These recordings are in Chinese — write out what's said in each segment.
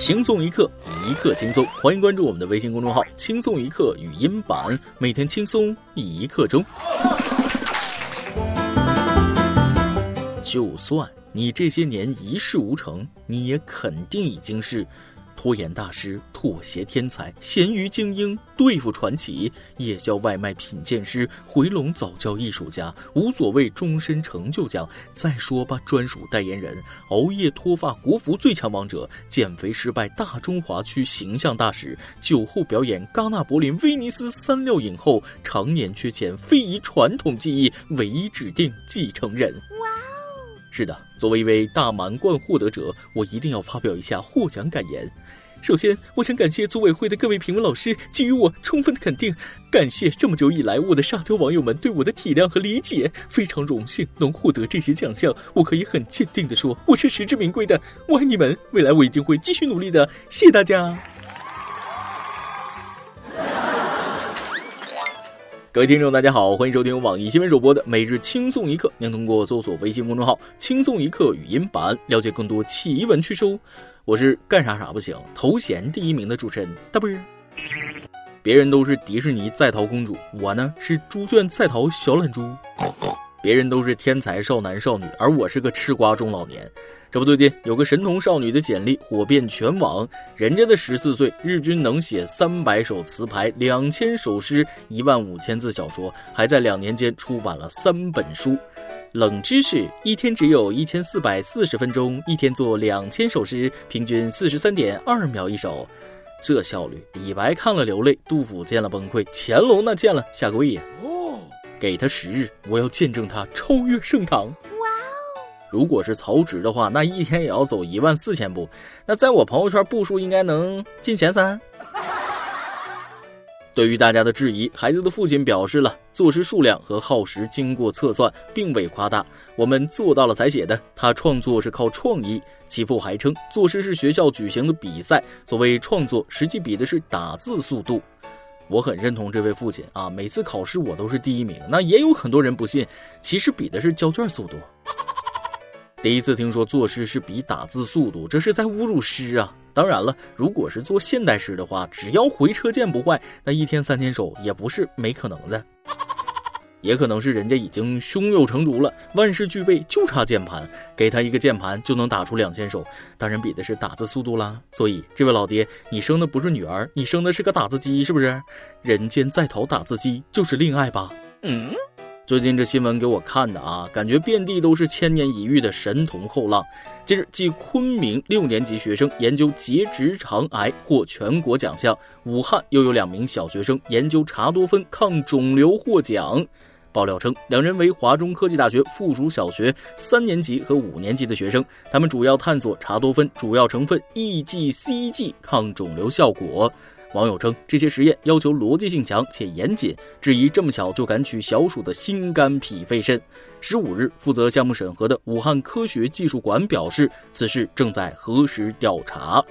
轻松一刻，一刻轻松。欢迎关注我们的微信公众号“轻松一刻语音版”，每天轻松一刻钟。就算你这些年一事无成，你也肯定已经是。拖延大师、妥协天才、咸鱼精英、对付传奇、夜宵外卖品鉴师、回笼早教艺术家、无所谓终身成就奖，再说吧，专属代言人、熬夜脱发国服最强王者、减肥失败大中华区形象大使、酒后表演戛纳、柏林、威尼斯三料影后、常年缺钱非遗传统技艺唯一指定继承人。是的，作为一位大满贯获得者，我一定要发表一下获奖感言。首先，我想感谢组委会的各位评委老师给予我充分的肯定，感谢这么久以来我的沙雕网友们对我的体谅和理解，非常荣幸能获得这些奖项，我可以很坚定的说，我是实至名归的，我爱你们，未来我一定会继续努力的，谢谢大家。各位听众，大家好，欢迎收听网易新闻首播的每日轻松一刻，您通过搜索微信公众号“轻松一刻”语音版了解更多奇闻趣事哦。我是干啥啥不行，头衔第一名的主持人大波儿。别人都是迪士尼在逃公主，我呢是猪圈在逃小懒猪。别人都是天才少男少女，而我是个吃瓜中老年。这不，最近有个神童少女的简历火遍全网，人家的十四岁日均能写三百首词牌、两千首诗、一万五千字小说，还在两年间出版了三本书。冷知识：一天只有一千四百四十分钟，一天做两千首诗，平均四十三点二秒一首，这效率，李白看了流泪，杜甫见了崩溃，乾隆那见了下个位呀！哦，给他十日，我要见证他超越盛唐。如果是曹植的话，那一天也要走一万四千步，那在我朋友圈步数应该能进前三。对于大家的质疑，孩子的父亲表示了作诗数量和耗时经过测算，并未夸大。我们做到了才写的。他创作是靠创意。其父还称，作诗是学校举行的比赛，所谓创作，实际比的是打字速度。我很认同这位父亲啊，每次考试我都是第一名。那也有很多人不信，其实比的是交卷速度。第一次听说作诗是比打字速度，这是在侮辱诗啊！当然了，如果是做现代诗的话，只要回车键不坏，那一天三千首也不是没可能的。也可能是人家已经胸有成竹了，万事俱备，就差键盘，给他一个键盘就能打出两千首。当然比的是打字速度啦。所以这位老爹，你生的不是女儿，你生的是个打字机，是不是？人间在逃打字机，就是恋爱吧？嗯。最近这新闻给我看的啊，感觉遍地都是千年一遇的神童后浪。近日，继昆明六年级学生研究结直肠癌获全国奖项，武汉又有两名小学生研究茶多酚抗肿瘤获奖。爆料称，两人为华中科技大学附属小学三年级和五年级的学生，他们主要探索茶多酚主要成分 EGCG 抗肿瘤效果。网友称，这些实验要求逻辑性强且严谨，质疑这么小就敢取小鼠的心肝脾肺肾。十五日，负责项目审核的武汉科学技术馆表示，此事正在核实调查。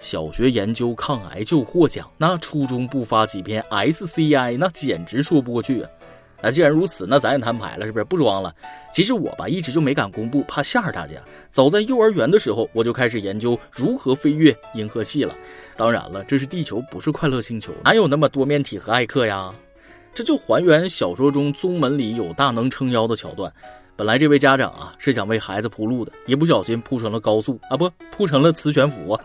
小学研究抗癌就获奖，那初中不发几篇 SCI，那简直说不过去啊！那既然如此，那咱也摊牌了，是不是？不装了。其实我吧，一直就没敢公布，怕吓着大家。早在幼儿园的时候，我就开始研究如何飞越银河系了。当然了，这是地球，不是快乐星球，哪有那么多面体和艾克呀？这就还原小说中宗门里有大能撑腰的桥段。本来这位家长啊，是想为孩子铺路的，一不小心铺成了高速啊，不，铺成了磁悬浮。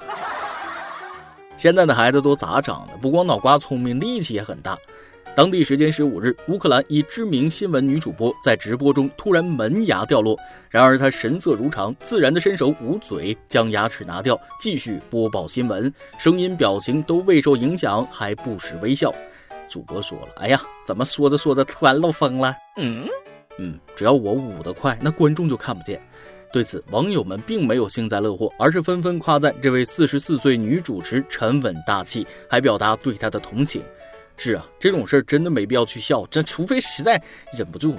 现在的孩子都咋长的？不光脑瓜聪明，力气也很大。当地时间十五日，乌克兰一知名新闻女主播在直播中突然门牙掉落，然而她神色如常，自然的伸手捂嘴，将牙齿拿掉，继续播报新闻，声音表情都未受影响，还不时微笑。主播说了：“哎呀，怎么说着说着突然漏风了？”嗯嗯，只要我捂得快，那观众就看不见。对此，网友们并没有幸灾乐祸，而是纷纷夸赞这位四十四岁女主持沉稳大气，还表达对她的同情。是啊，这种事儿真的没必要去笑，这除非实在忍不住。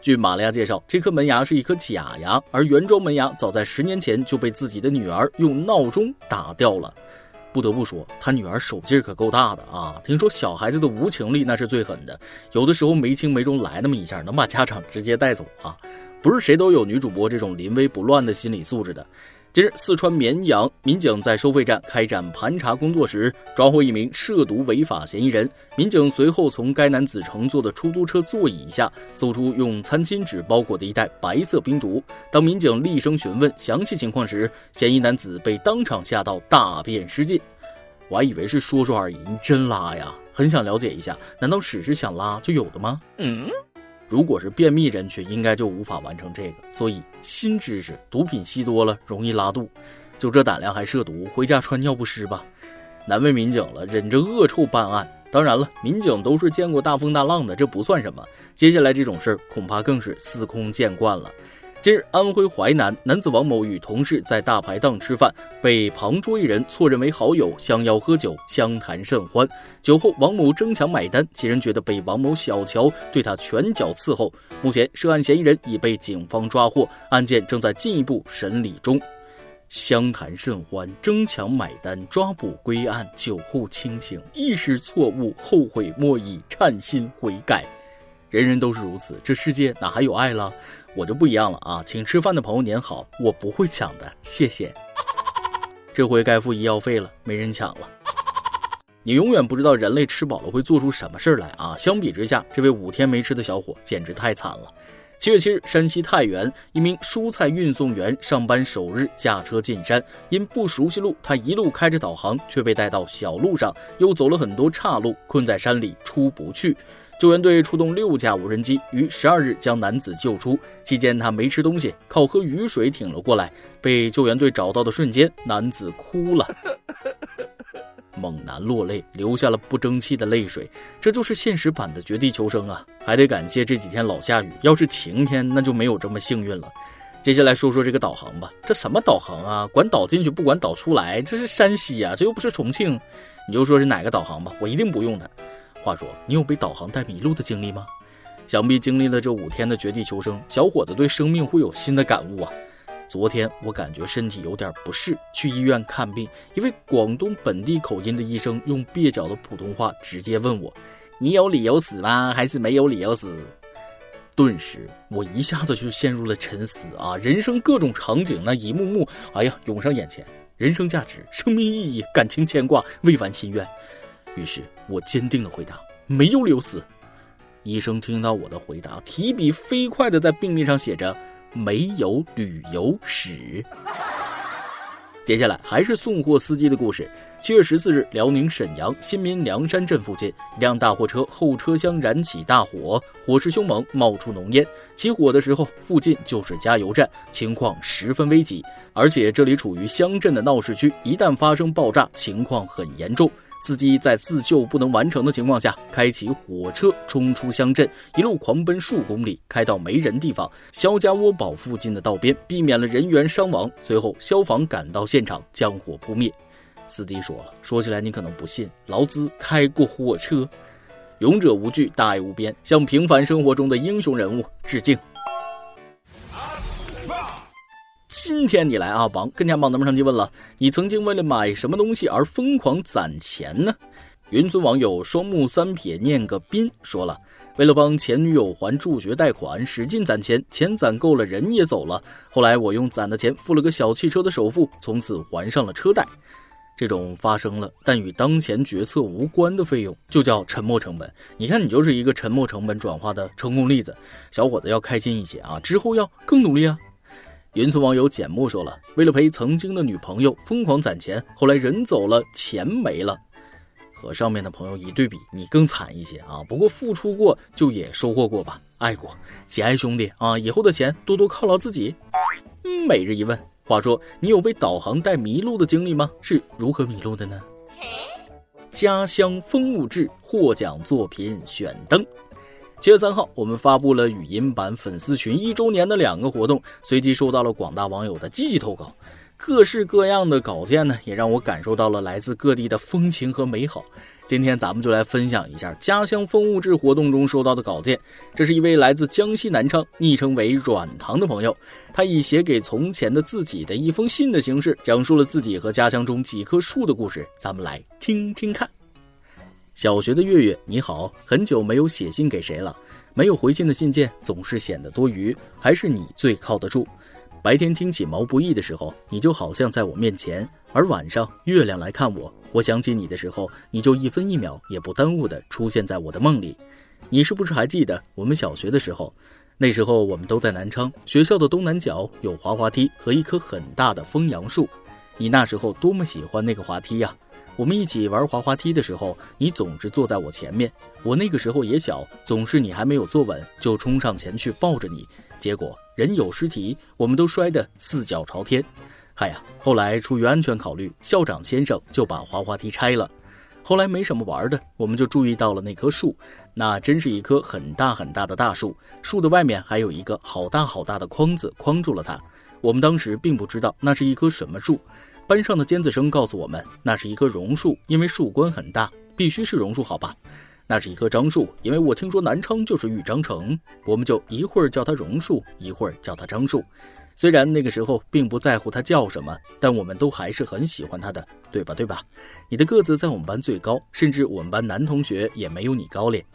据玛利亚介绍，这颗门牙是一颗假牙，而原装门牙早在十年前就被自己的女儿用闹钟打掉了。不得不说，他女儿手劲儿可够大的啊！听说小孩子的无情力那是最狠的，有的时候没轻没重来那么一下，能把家长直接带走啊！不是谁都有女主播这种临危不乱的心理素质的。近日，四川绵阳民警在收费站开展盘查工作时，抓获一名涉毒违法嫌疑人。民警随后从该男子乘坐的出租车座椅下搜出用餐巾纸包裹的一袋白色冰毒。当民警厉声询问详细情况时，嫌疑男子被当场吓到大便失禁。我还以为是说说而已，你真拉呀？很想了解一下，难道屎是想拉就有的吗？嗯。如果是便秘人群，应该就无法完成这个。所以新知识，毒品吸多了容易拉肚，就这胆量还涉毒，回家穿尿不湿吧。难为民警了，忍着恶臭办案。当然了，民警都是见过大风大浪的，这不算什么。接下来这种事儿，恐怕更是司空见惯了。近日，安徽淮南男子王某与同事在大排档吃饭，被旁桌一人错认为好友，相邀喝酒，相谈甚欢。酒后，王某争抢买单，其人觉得被王某小瞧，对他拳脚伺候。目前，涉案嫌疑人已被警方抓获，案件正在进一步审理中。相谈甚欢，争抢买单，抓捕归案，酒后清醒，意识错误，后悔莫已，忏心悔改。人人都是如此，这世界哪还有爱了？我就不一样了啊！请吃饭的朋友您好，我不会抢的，谢谢。这回该付医药费了，没人抢了。你永远不知道人类吃饱了会做出什么事儿来啊！相比之下，这位五天没吃的小伙简直太惨了。七月七日，山西太原一名蔬菜运送员上班首日驾车进山，因不熟悉路，他一路开着导航，却被带到小路上，又走了很多岔路，困在山里出不去。救援队出动六架无人机，于十二日将男子救出。期间他没吃东西，靠喝雨水挺了过来。被救援队找到的瞬间，男子哭了，猛男落泪，流下了不争气的泪水。这就是现实版的绝地求生啊！还得感谢这几天老下雨，要是晴天，那就没有这么幸运了。接下来说说这个导航吧，这什么导航啊？管导进去不管导出来，这是山西啊，这又不是重庆。你就说是哪个导航吧，我一定不用它。话说，你有被导航带迷路的经历吗？想必经历了这五天的绝地求生，小伙子对生命会有新的感悟啊！昨天我感觉身体有点不适，去医院看病，一位广东本地口音的医生用蹩脚的普通话直接问我：“你有理由死吗？还是没有理由死？”顿时我一下子就陷入了沉思啊！人生各种场景那一幕幕，哎呀，涌上眼前，人生价值、生命意义、感情牵挂、未完心愿。于是我坚定地回答：“没有留死。”医生听到我的回答，提笔飞快地在病历上写着：“没有旅游史。”接下来还是送货司机的故事。七月十四日，辽宁沈阳新民梁山镇附近，一辆大货车后车厢燃起大火，火势凶猛，冒出浓烟。起火的时候，附近就是加油站，情况十分危急。而且这里处于乡镇的闹市区，一旦发生爆炸，情况很严重。司机在自救不能完成的情况下，开启火车冲出乡镇，一路狂奔数公里，开到没人地方肖家窝堡附近的道边，避免了人员伤亡。随后消防赶到现场将火扑灭。司机说了，说起来你可能不信，劳资开过火车。勇者无惧，大爱无边，向平凡生活中的英雄人物致敬。今天你来啊榜，跟天榜咱们上期问了，你曾经为了买什么东西而疯狂攒钱呢？云村网友双目三撇念个斌说了，为了帮前女友还助学贷款，使劲攒钱，钱攒够了，人也走了。后来我用攒的钱付了个小汽车的首付，从此还上了车贷。这种发生了但与当前决策无关的费用，就叫沉没成本。你看，你就是一个沉没成本转化的成功例子。小伙子要开心一些啊，之后要更努力啊。云村网友简木说了：“为了陪曾经的女朋友疯狂攒钱，后来人走了，钱没了。和上面的朋友一对比，你更惨一些啊！不过付出过就也收获过吧，爱过，节哀兄弟啊！以后的钱多多犒劳自己。”每日一问，话说你有被导航带迷路的经历吗？是如何迷路的呢？家乡风物志获奖作品选灯。七月三号，我们发布了语音版粉丝群一周年的两个活动，随即收到了广大网友的积极投稿，各式各样的稿件呢，也让我感受到了来自各地的风情和美好。今天咱们就来分享一下家乡风物志活动中收到的稿件。这是一位来自江西南昌，昵称为软糖的朋友，他以写给从前的自己的一封信的形式，讲述了自己和家乡中几棵树的故事。咱们来听听看。小学的月月，你好，很久没有写信给谁了，没有回信的信件总是显得多余，还是你最靠得住。白天听起毛不易的时候，你就好像在我面前；而晚上月亮来看我，我想起你的时候，你就一分一秒也不耽误的出现在我的梦里。你是不是还记得我们小学的时候？那时候我们都在南昌学校的东南角有滑滑梯和一棵很大的枫杨树。你那时候多么喜欢那个滑梯呀！我们一起玩滑滑梯的时候，你总是坐在我前面。我那个时候也小，总是你还没有坐稳，就冲上前去抱着你。结果人有失蹄，我们都摔得四脚朝天。嗨呀，后来出于安全考虑，校长先生就把滑滑梯拆了。后来没什么玩的，我们就注意到了那棵树，那真是一棵很大很大的大树，树的外面还有一个好大好大的筐子框住了它。我们当时并不知道那是一棵什么树，班上的尖子生告诉我们，那是一棵榕树，因为树冠很大，必须是榕树，好吧？那是一棵樟树，因为我听说南昌就是玉章城，我们就一会儿叫它榕树，一会儿叫它樟树。虽然那个时候并不在乎它叫什么，但我们都还是很喜欢它的，对吧？对吧？你的个子在我们班最高，甚至我们班男同学也没有你高咧。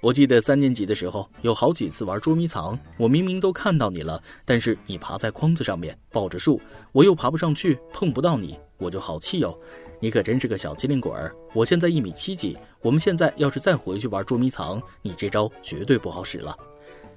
我记得三年级的时候，有好几次玩捉迷藏，我明明都看到你了，但是你爬在筐子上面抱着树，我又爬不上去，碰不到你，我就好气哦。你可真是个小机灵鬼儿！我现在一米七几，我们现在要是再回去玩捉迷藏，你这招绝对不好使了。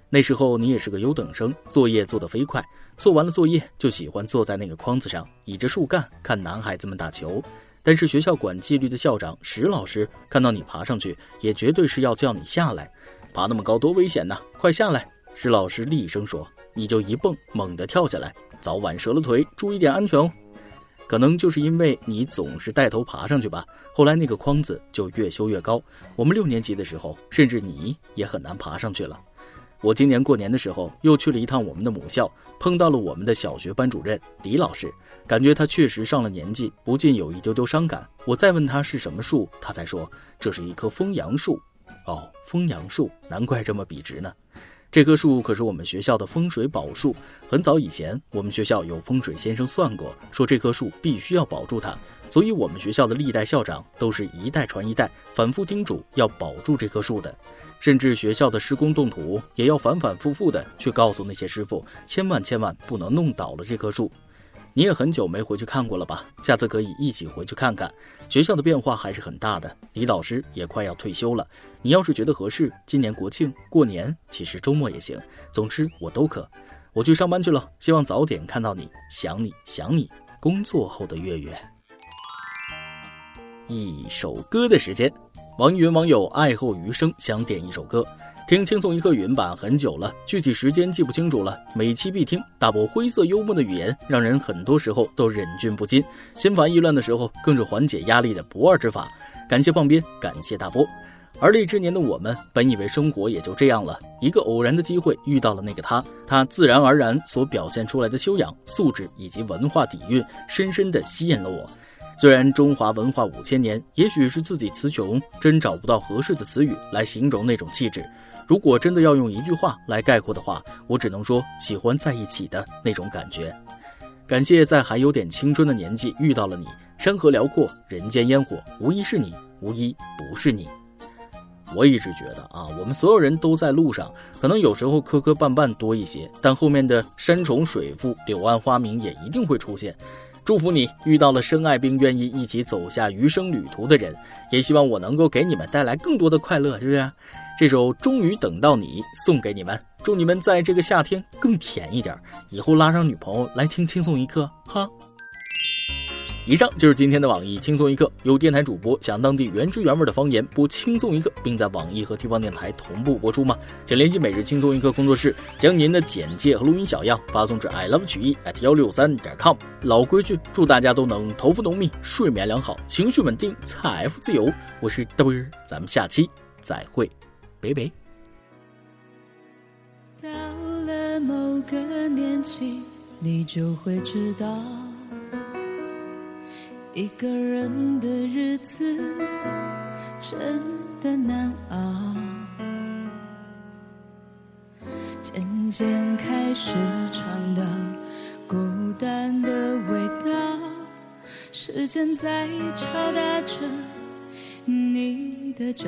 那时候你也是个优等生，作业做得飞快，做完了作业就喜欢坐在那个筐子上，倚着树干看男孩子们打球。但是学校管纪律的校长石老师看到你爬上去，也绝对是要叫你下来。爬那么高多危险呐！快下来！石老师厉声说：“你就一蹦，猛地跳下来，早晚折了腿，注意点安全哦。”可能就是因为你总是带头爬上去吧，后来那个筐子就越修越高。我们六年级的时候，甚至你也很难爬上去了。我今年过年的时候又去了一趟我们的母校，碰到了我们的小学班主任李老师，感觉他确实上了年纪，不禁有一丢丢伤感。我再问他是什么树，他才说这是一棵枫杨树。哦，枫杨树，难怪这么笔直呢。这棵树可是我们学校的风水宝树。很早以前，我们学校有风水先生算过，说这棵树必须要保住它。所以，我们学校的历代校长都是一代传一代，反复叮嘱要保住这棵树的。甚至学校的施工动土，也要反反复复的去告诉那些师傅，千万千万不能弄倒了这棵树。你也很久没回去看过了吧？下次可以一起回去看看。学校的变化还是很大的，李老师也快要退休了。你要是觉得合适，今年国庆过年，其实周末也行。总之我都可。我去上班去了，希望早点看到你。想你想你。工作后的月月。一首歌的时间，网易云网友爱后余生想点一首歌。听轻松一刻语音版很久了，具体时间记不清楚了。每期必听，大波灰色幽默的语言，让人很多时候都忍俊不禁。心烦意乱的时候，更是缓解压力的不二之法。感谢放鞭，感谢大波。而立之年的我们，本以为生活也就这样了。一个偶然的机会遇到了那个他，他自然而然所表现出来的修养、素质以及文化底蕴，深深地吸引了我。虽然中华文化五千年，也许是自己词穷，真找不到合适的词语来形容那种气质。如果真的要用一句话来概括的话，我只能说喜欢在一起的那种感觉。感谢在还有点青春的年纪遇到了你，山河辽阔，人间烟火，无疑是你，无一不是你。我一直觉得啊，我们所有人都在路上，可能有时候磕磕绊绊多一些，但后面的山重水复、柳暗花明也一定会出现。祝福你遇到了深爱并愿意一起走下余生旅途的人，也希望我能够给你们带来更多的快乐，是不是？这首《终于等到你》送给你们，祝你们在这个夏天更甜一点。以后拉上女朋友来听轻松一刻，哈。以上就是今天的网易轻松一刻，有电台主播讲当地原汁原味的方言播轻松一刻，并在网易和地方电台同步播出吗？请联系每日轻松一刻工作室，将您的简介和录音小样发送至 i love 曲艺 at 幺六三点 com。老规矩，祝大家都能头发浓密，睡眠良好，情绪稳定，财富自由。我是嘚儿，咱们下期再会。北北。到了某个年纪，你就会知道，一个人的日子真的难熬。渐渐开始尝到孤单的味道，时间在敲打着你的骄